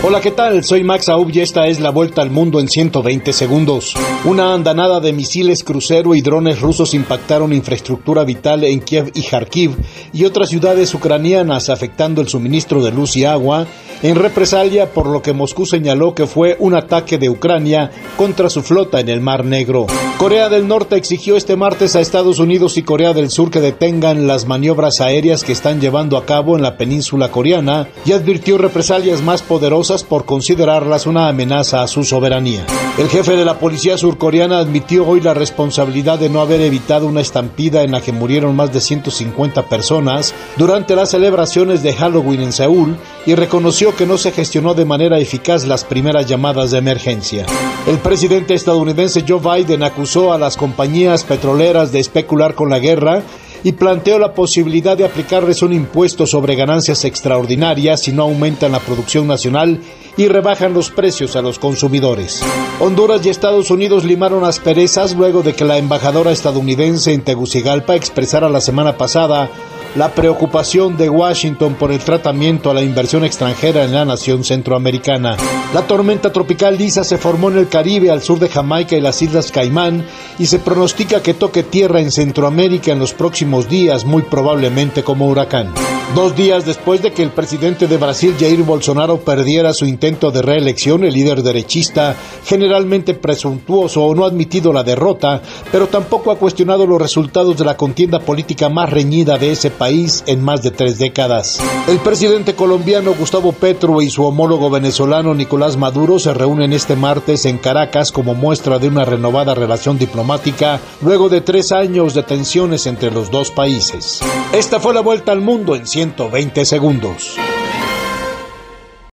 Hola, ¿qué tal? Soy Max Aub y esta es la vuelta al mundo en 120 segundos. Una andanada de misiles crucero y drones rusos impactaron infraestructura vital en Kiev y Kharkiv y otras ciudades ucranianas afectando el suministro de luz y agua en represalia por lo que Moscú señaló que fue un ataque de Ucrania contra su flota en el Mar Negro. Corea del Norte exigió este martes a Estados Unidos y Corea del Sur que detengan las maniobras aéreas que están llevando a cabo en la península coreana y advirtió represalias más poderosas por considerarlas una amenaza a su soberanía. El jefe de la policía surcoreana admitió hoy la responsabilidad de no haber evitado una estampida en la que murieron más de 150 personas durante las celebraciones de Halloween en Seúl y reconoció que no se gestionó de manera eficaz las primeras llamadas de emergencia. El presidente estadounidense Joe Biden acusó a las compañías petroleras de especular con la guerra y planteó la posibilidad de aplicarles un impuesto sobre ganancias extraordinarias si no aumentan la producción nacional y rebajan los precios a los consumidores. Honduras y Estados Unidos limaron asperezas luego de que la embajadora estadounidense en Tegucigalpa expresara la semana pasada la preocupación de Washington por el tratamiento a la inversión extranjera en la nación centroamericana. La tormenta tropical Lisa se formó en el Caribe al sur de Jamaica y las Islas Caimán y se pronostica que toque tierra en Centroamérica en los próximos días, muy probablemente como huracán. Dos días después de que el presidente de Brasil, Jair Bolsonaro, perdiera su intento de reelección, el líder derechista, generalmente presuntuoso no ha admitido la derrota, pero tampoco ha cuestionado los resultados de la contienda política más reñida de ese país en más de tres décadas. El presidente colombiano Gustavo Petro y su homólogo venezolano Nicolás Maduro se reúnen este martes en Caracas como muestra de una renovada relación diplomática luego de tres años de tensiones entre los dos países. Esta fue la vuelta al mundo en 120 segundos.